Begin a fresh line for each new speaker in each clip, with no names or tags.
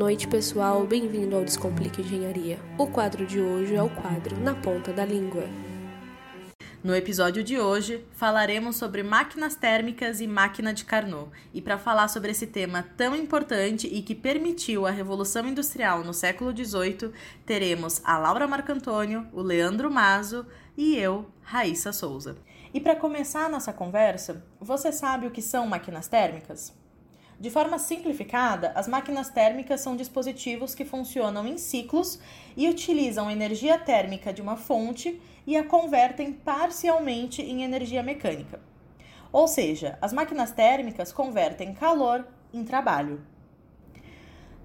noite, pessoal. Bem-vindo ao Descomplique Engenharia. O quadro de hoje é o quadro Na Ponta da Língua.
No episódio de hoje, falaremos sobre máquinas térmicas e máquina de Carnot. E para falar sobre esse tema tão importante e que permitiu a Revolução Industrial no século XVIII, teremos a Laura Marcantônio, o Leandro Mazo e eu, Raíssa Souza. E para começar a nossa conversa, você sabe o que são máquinas térmicas? De forma simplificada, as máquinas térmicas são dispositivos que funcionam em ciclos e utilizam energia térmica de uma fonte e a convertem parcialmente em energia mecânica. Ou seja, as máquinas térmicas convertem calor em trabalho.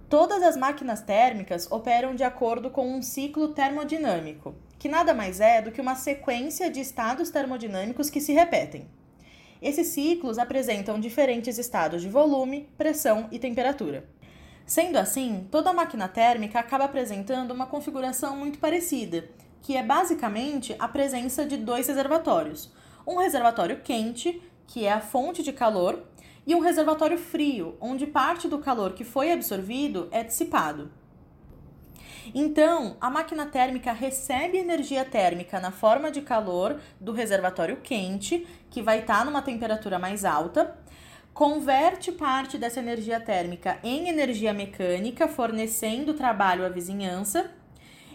Todas as máquinas térmicas operam de acordo com um ciclo termodinâmico, que nada mais é do que uma sequência de estados termodinâmicos que se repetem. Esses ciclos apresentam diferentes estados de volume, pressão e temperatura. Sendo assim, toda máquina térmica acaba apresentando uma configuração muito parecida, que é basicamente a presença de dois reservatórios: um reservatório quente, que é a fonte de calor, e um reservatório frio, onde parte do calor que foi absorvido é dissipado. Então, a máquina térmica recebe energia térmica na forma de calor do reservatório quente, que vai estar tá numa temperatura mais alta, converte parte dessa energia térmica em energia mecânica, fornecendo trabalho à vizinhança,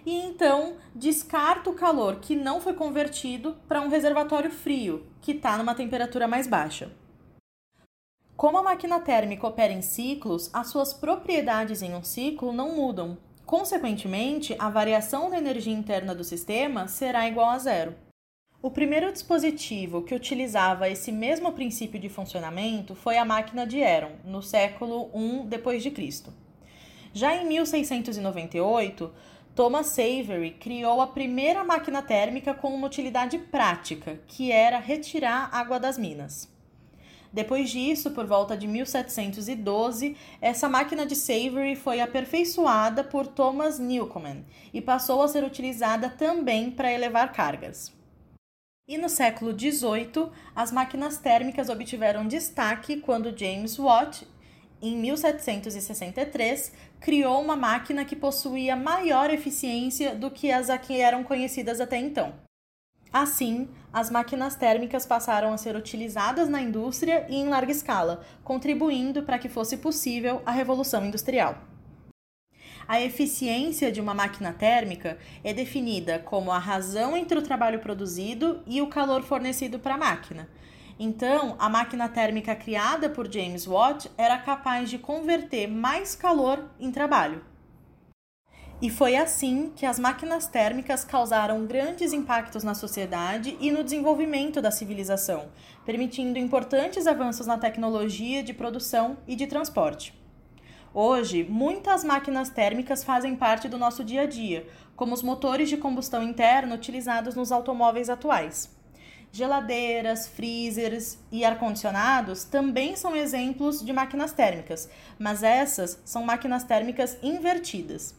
e então descarta o calor que não foi convertido para um reservatório frio, que está numa temperatura mais baixa. Como a máquina térmica opera em ciclos, as suas propriedades em um ciclo não mudam, Consequentemente, a variação da energia interna do sistema será igual a zero. O primeiro dispositivo que utilizava esse mesmo princípio de funcionamento foi a máquina de Heron, no século I d.C. Já em 1698, Thomas Savery criou a primeira máquina térmica com uma utilidade prática, que era retirar água das minas. Depois disso, por volta de 1712, essa máquina de Savory foi aperfeiçoada por Thomas Newcomen e passou a ser utilizada também para elevar cargas. E no século XVIII, as máquinas térmicas obtiveram destaque quando James Watt, em 1763, criou uma máquina que possuía maior eficiência do que as a que eram conhecidas até então. Assim, as máquinas térmicas passaram a ser utilizadas na indústria e em larga escala, contribuindo para que fosse possível a Revolução Industrial. A eficiência de uma máquina térmica é definida como a razão entre o trabalho produzido e o calor fornecido para a máquina. Então, a máquina térmica criada por James Watt era capaz de converter mais calor em trabalho. E foi assim que as máquinas térmicas causaram grandes impactos na sociedade e no desenvolvimento da civilização, permitindo importantes avanços na tecnologia de produção e de transporte. Hoje, muitas máquinas térmicas fazem parte do nosso dia a dia, como os motores de combustão interna utilizados nos automóveis atuais. Geladeiras, freezers e ar-condicionados também são exemplos de máquinas térmicas, mas essas são máquinas térmicas invertidas.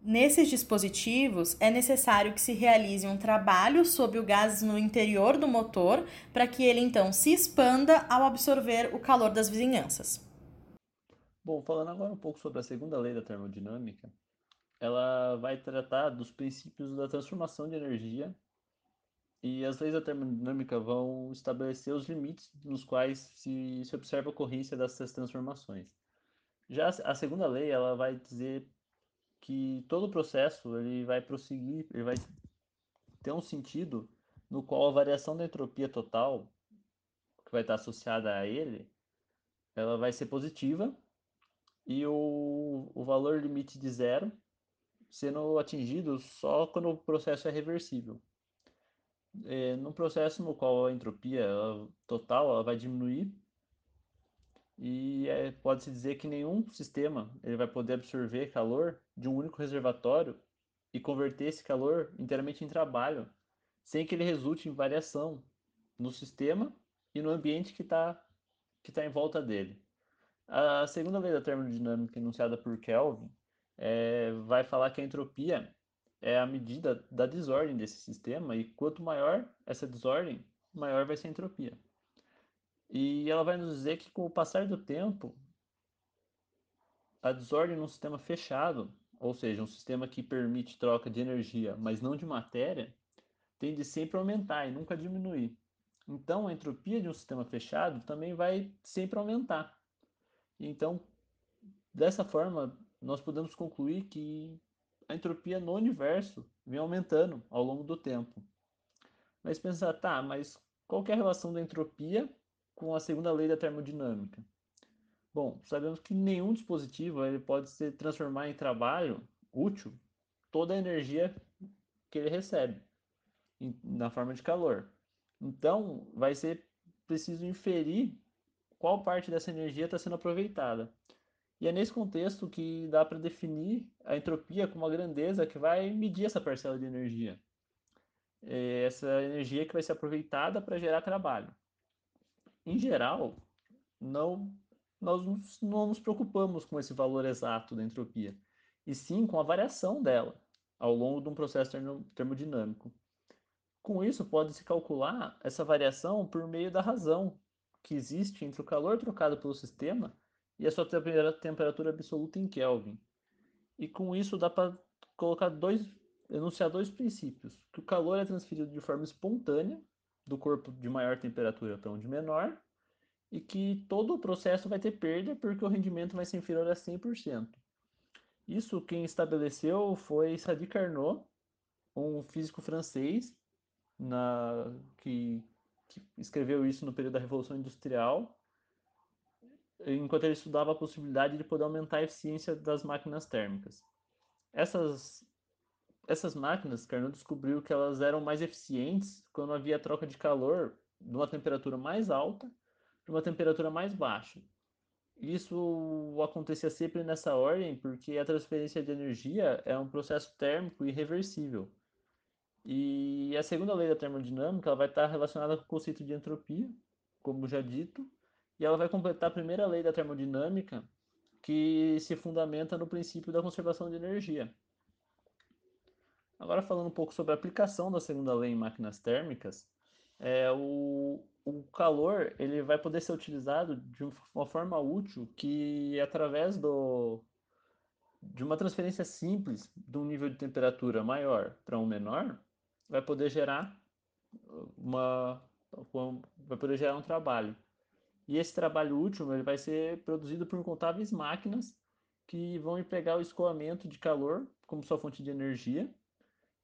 Nesses dispositivos, é necessário que se realize um trabalho sobre o gás no interior do motor para que ele então se expanda ao absorver o calor das vizinhanças.
Bom, falando agora um pouco sobre a segunda lei da termodinâmica, ela vai tratar dos princípios da transformação de energia e as leis da termodinâmica vão estabelecer os limites nos quais se, se observa a ocorrência dessas transformações. Já a segunda lei ela vai dizer que todo o processo ele vai prosseguir, ele vai ter um sentido no qual a variação da entropia total que vai estar associada a ele, ela vai ser positiva e o, o valor limite de zero sendo atingido só quando o processo é reversível. É, no processo no qual a entropia ela, total ela vai diminuir e é, pode-se dizer que nenhum sistema ele vai poder absorver calor de um único reservatório e converter esse calor inteiramente em trabalho, sem que ele resulte em variação no sistema e no ambiente que está que tá em volta dele. A segunda lei da termodinâmica enunciada por Kelvin é, vai falar que a entropia é a medida da desordem desse sistema e quanto maior essa desordem, maior vai ser a entropia. E ela vai nos dizer que com o passar do tempo, a desordem num sistema fechado, ou seja, um sistema que permite troca de energia, mas não de matéria, tende sempre a aumentar e nunca a diminuir. Então, a entropia de um sistema fechado também vai sempre aumentar. Então, dessa forma, nós podemos concluir que a entropia no universo vem aumentando ao longo do tempo. Mas pensar, tá, mas qual é a relação da entropia com a segunda lei da termodinâmica? Bom, sabemos que nenhum dispositivo ele pode se transformar em trabalho útil toda a energia que ele recebe na forma de calor. Então, vai ser preciso inferir qual parte dessa energia está sendo aproveitada. E é nesse contexto que dá para definir a entropia como uma grandeza que vai medir essa parcela de energia. É essa energia que vai ser aproveitada para gerar trabalho. Em geral, não, nós não nos preocupamos com esse valor exato da entropia, e sim com a variação dela ao longo de um processo termodinâmico. Com isso, pode-se calcular essa variação por meio da razão que existe entre o calor trocado pelo sistema e a sua temperatura absoluta em Kelvin. E com isso dá para colocar dois, enunciar dois princípios, que o calor é transferido de forma espontânea do corpo de maior temperatura para um de menor, e que todo o processo vai ter perda porque o rendimento vai ser inferior a 100%. Isso quem estabeleceu foi Sadi Carnot, um físico francês na, que, que escreveu isso no período da Revolução Industrial, enquanto ele estudava a possibilidade de poder aumentar a eficiência das máquinas térmicas. Essas, essas máquinas, Carnot descobriu que elas eram mais eficientes quando havia troca de calor de uma temperatura mais alta para uma temperatura mais baixa. Isso acontecia sempre nessa ordem porque a transferência de energia é um processo térmico irreversível. E a segunda lei da termodinâmica vai estar relacionada com o conceito de entropia, como já dito, e ela vai completar a primeira lei da termodinâmica, que se fundamenta no princípio da conservação de energia. Agora falando um pouco sobre a aplicação da segunda lei em máquinas térmicas, é, o, o calor ele vai poder ser utilizado de uma forma útil que através do, de uma transferência simples de um nível de temperatura maior para um menor, vai poder gerar uma vai poder gerar um trabalho. E esse trabalho útil ele vai ser produzido por incontáveis máquinas que vão empregar o escoamento de calor como sua fonte de energia.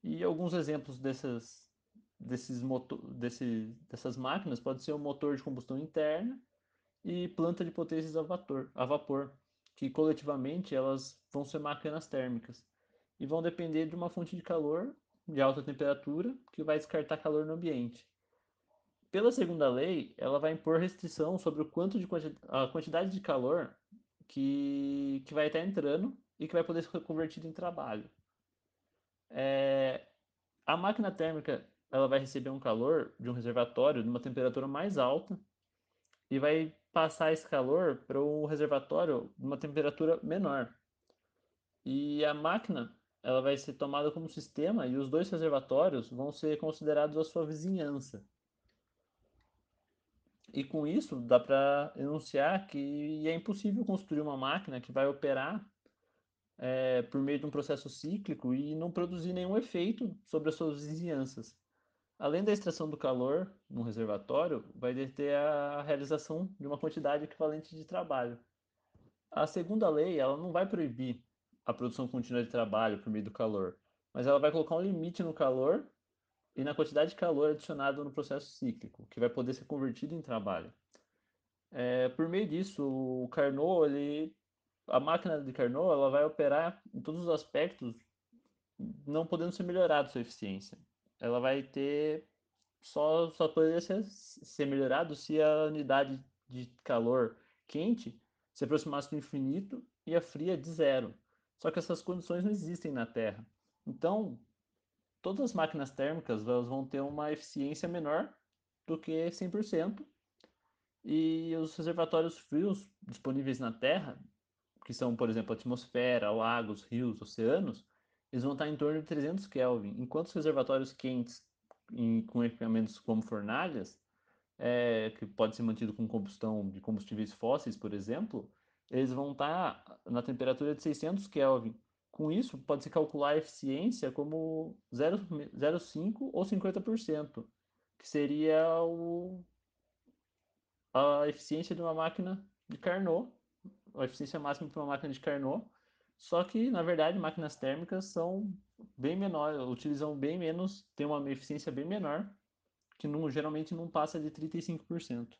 E alguns exemplos dessas, desses motor, desse, dessas máquinas pode ser o motor de combustão interna e planta de potências a vapor, a vapor, que coletivamente elas vão ser máquinas térmicas e vão depender de uma fonte de calor de alta temperatura que vai descartar calor no ambiente. Pela segunda lei, ela vai impor restrição sobre o quanto de quanti a quantidade de calor que, que vai estar entrando e que vai poder ser convertido em trabalho. É, a máquina térmica ela vai receber um calor de um reservatório de uma temperatura mais alta e vai passar esse calor para o reservatório de uma temperatura menor. E a máquina ela vai ser tomada como sistema e os dois reservatórios vão ser considerados a sua vizinhança. E com isso, dá para enunciar que é impossível construir uma máquina que vai operar é, por meio de um processo cíclico e não produzir nenhum efeito sobre as suas vizinhanças. Além da extração do calor no reservatório, vai ter a realização de uma quantidade equivalente de trabalho. A segunda lei ela não vai proibir a produção contínua de trabalho por meio do calor, mas ela vai colocar um limite no calor e na quantidade de calor adicionado no processo cíclico, que vai poder ser convertido em trabalho. É, por meio disso, o Carnot, ele, a máquina de Carnot, ela vai operar em todos os aspectos, não podendo ser melhorada sua eficiência. Ela vai ter só só poderia ser, ser melhorado se a unidade de calor quente se aproximasse do infinito e a fria de zero. Só que essas condições não existem na Terra. Então, todas as máquinas térmicas elas vão ter uma eficiência menor do que 100%. E os reservatórios frios disponíveis na Terra, que são, por exemplo, atmosfera, lagos, rios, oceanos, eles vão estar em torno de 300 Kelvin, enquanto os reservatórios quentes em, com equipamentos como fornalhas, é, que pode ser mantido com combustão de combustíveis fósseis, por exemplo, eles vão estar na temperatura de 600 Kelvin. Com isso, pode-se calcular a eficiência como 0,5 ou 50%, que seria o, a eficiência de uma máquina de Carnot, a eficiência máxima para uma máquina de Carnot, só que, na verdade, máquinas térmicas são bem menores, utilizam bem menos, têm uma eficiência bem menor, que não, geralmente não passa de 35%.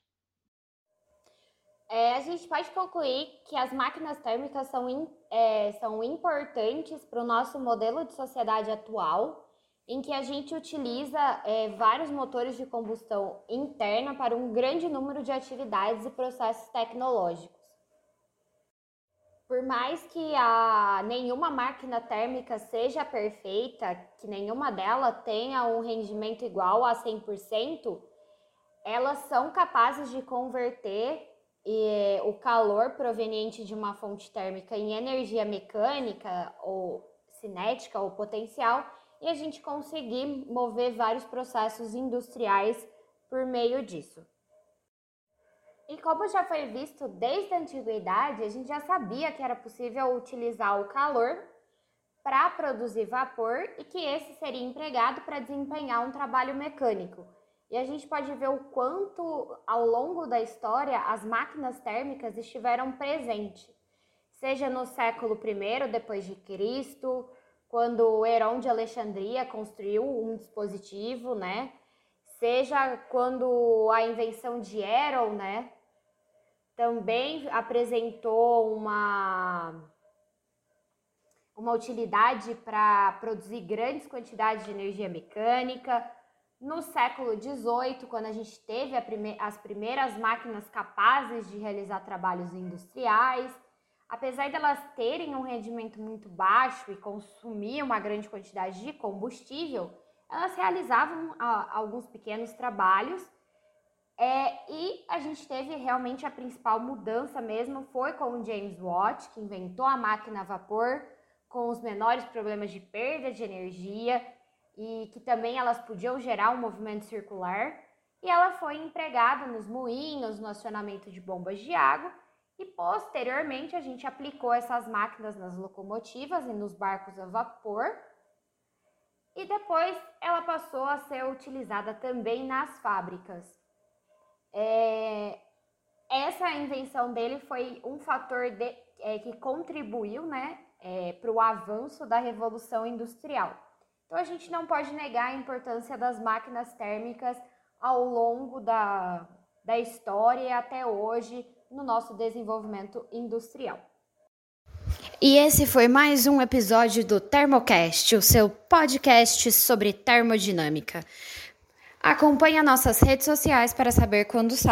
É, a gente pode concluir que as máquinas térmicas são, in, é, são importantes para o nosso modelo de sociedade atual, em que a gente utiliza é, vários motores de combustão interna para um grande número de atividades e processos tecnológicos. Por mais que a, nenhuma máquina térmica seja perfeita, que nenhuma delas tenha um rendimento igual a 100%, elas são capazes de converter e o calor proveniente de uma fonte térmica em energia mecânica ou cinética ou potencial e a gente conseguir mover vários processos industriais por meio disso. E como já foi visto desde a antiguidade, a gente já sabia que era possível utilizar o calor para produzir vapor e que esse seria empregado para desempenhar um trabalho mecânico. E a gente pode ver o quanto, ao longo da história, as máquinas térmicas estiveram presentes, seja no século I depois de Cristo, quando Herón de Alexandria construiu um dispositivo, né? Seja quando a invenção de Heron, né? Também apresentou uma uma utilidade para produzir grandes quantidades de energia mecânica. No século XVIII, quando a gente teve prime as primeiras máquinas capazes de realizar trabalhos industriais, apesar de elas terem um rendimento muito baixo e consumir uma grande quantidade de combustível, elas realizavam a, alguns pequenos trabalhos é, e a gente teve realmente a principal mudança mesmo foi com o James Watt, que inventou a máquina a vapor com os menores problemas de perda de energia e que também elas podiam gerar um movimento circular, e ela foi empregada nos moinhos, no acionamento de bombas de água, e posteriormente a gente aplicou essas máquinas nas locomotivas e nos barcos a vapor, e depois ela passou a ser utilizada também nas fábricas. É, essa invenção dele foi um fator de, é, que contribuiu né, é, para o avanço da Revolução Industrial. Então a gente não pode negar a importância das máquinas térmicas ao longo da, da história e até hoje no nosso desenvolvimento industrial.
E esse foi mais um episódio do Thermocast, o seu podcast sobre termodinâmica. Acompanhe nossas redes sociais para saber quando sai.